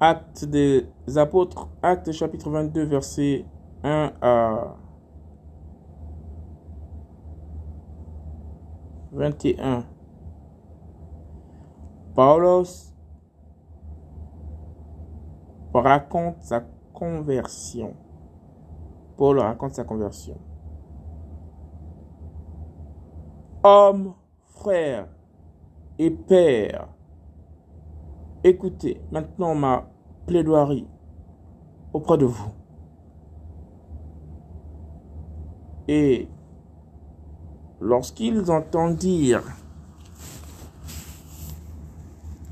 Actes des apôtres, Actes chapitre 22, verset 1 à 21. Paulos raconte sa conversion. Paul raconte sa conversion. Homme, frère et père, écoutez maintenant ma plaidoirie auprès de vous. Et lorsqu'ils entendirent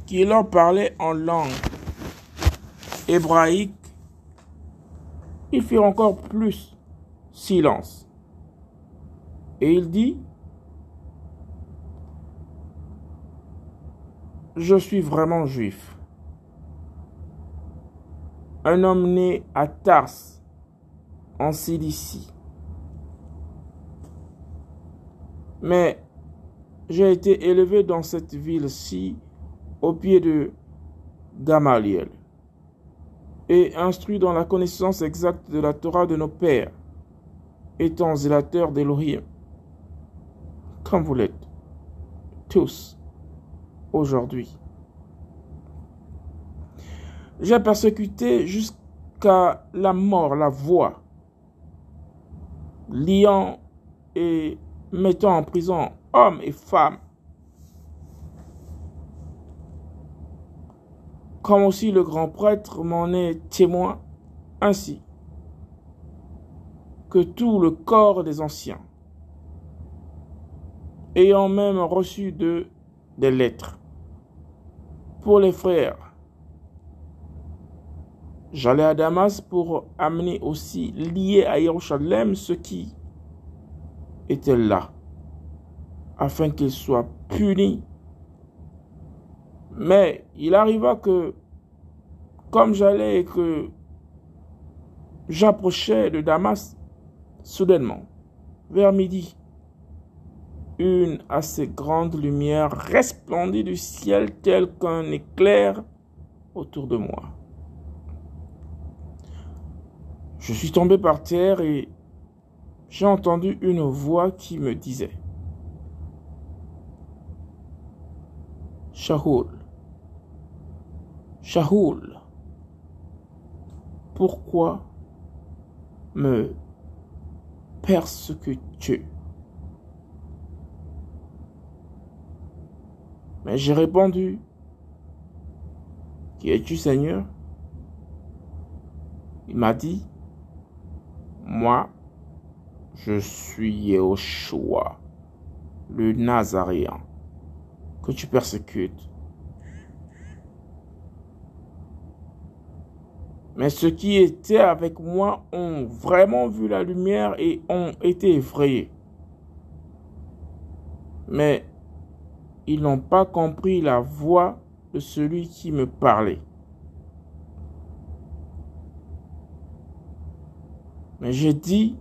qu'il leur parlait en langue hébraïque, ils firent encore plus silence. Et il dit, je suis vraiment juif. Un homme né à Tars, en Cilicie. Mais j'ai été élevé dans cette ville-ci au pied de Gamaliel et instruit dans la connaissance exacte de la Torah de nos pères, étant zélateur d'Elohim, comme vous l'êtes, tous, aujourd'hui. J'ai persécuté jusqu'à la mort la voix, liant et mettant en prison hommes et femmes, comme aussi le grand prêtre m'en est témoin, ainsi que tout le corps des anciens, ayant même reçu de des lettres pour les frères. J'allais à Damas pour amener aussi lié à Jérusalem ce qui était là, afin qu'ils soient punis mais il arriva que, comme j'allais et que j'approchais de Damas, soudainement, vers midi, une assez grande lumière resplendit du ciel tel qu'un éclair autour de moi. Je suis tombé par terre et j'ai entendu une voix qui me disait Shahoul, Shahoul, pourquoi me persécutes-tu? Mais j'ai répondu, Qui es-tu Seigneur? Il m'a dit, Moi, je suis Yehoshua, le Nazaréen, que tu persécutes. Mais ceux qui étaient avec moi ont vraiment vu la lumière et ont été effrayés. Mais ils n'ont pas compris la voix de celui qui me parlait. Mais j'ai dit,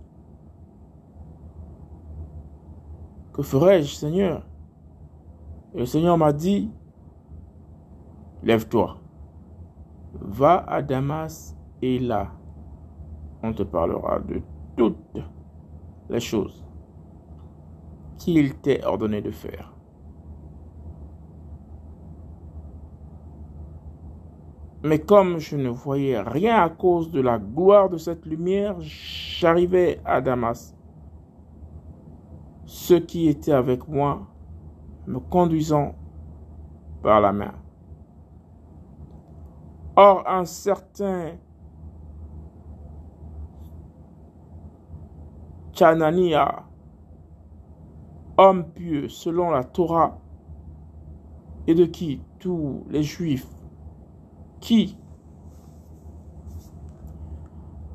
que ferai-je, Seigneur? Et le Seigneur m'a dit, lève-toi. Va à Damas et là, on te parlera de toutes les choses qu'il t'est ordonné de faire. Mais comme je ne voyais rien à cause de la gloire de cette lumière, j'arrivais à Damas. Ceux qui étaient avec moi me conduisant par la main. Or, un certain Chanania, homme pieux selon la Torah, et de qui tous les Juifs qui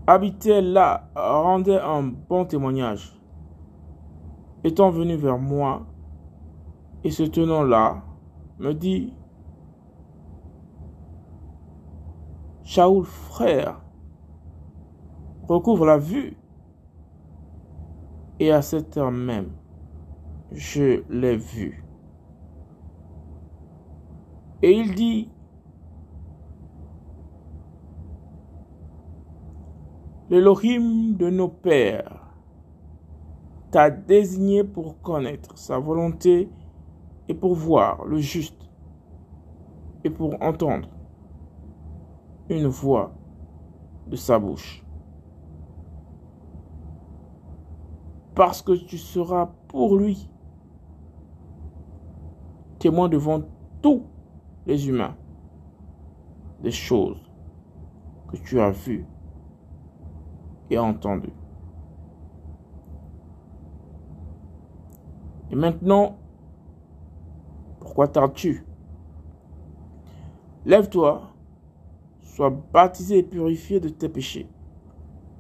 habitaient là rendaient un bon témoignage, étant venu vers moi et se tenant là, me dit Shaoul, frère, recouvre la vue. Et à cette heure même, je l'ai vu. Et il dit, l'Elohim de nos pères t'a désigné pour connaître sa volonté et pour voir le juste et pour entendre une voix de sa bouche. Parce que tu seras pour lui témoin devant tous les humains des choses que tu as vues et entendues. Et maintenant, pourquoi tardes-tu? Lève-toi, sois baptisé et purifié de tes péchés,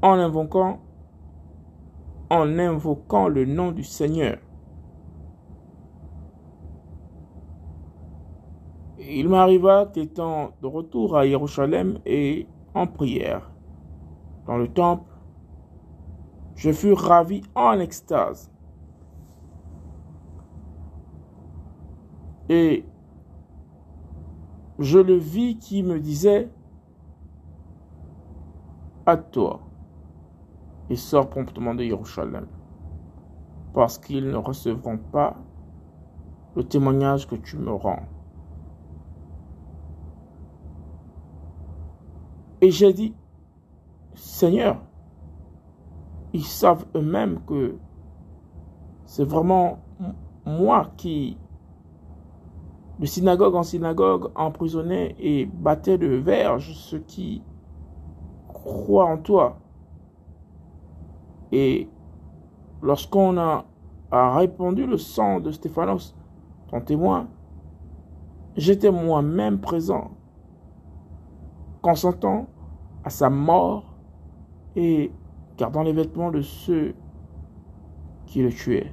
en invoquant, en invoquant le nom du Seigneur. Il m'arriva qu'étant de retour à Jérusalem et en prière dans le temple, je fus ravi en extase. Et je le vis qui me disait, à toi, et sors promptement de Jérusalem, parce qu'ils ne recevront pas le témoignage que tu me rends. Et j'ai dit, Seigneur, ils savent eux-mêmes que c'est vraiment moi qui, de synagogue en synagogue, emprisonnais et battais de verge ceux qui croient en toi. Et lorsqu'on a, a répandu le sang de Stéphanos, ton témoin, j'étais moi-même présent consentant à sa mort et gardant les vêtements de ceux qui le tuaient.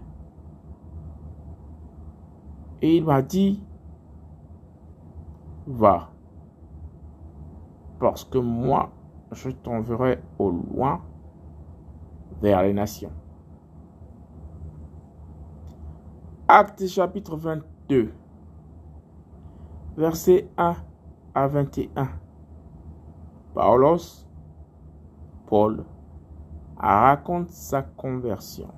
Et il m'a dit, va, parce que moi, je t'enverrai au loin vers les nations. Acte chapitre 22, versets 1 à 21. Paulos, Paul, raconte sa conversion.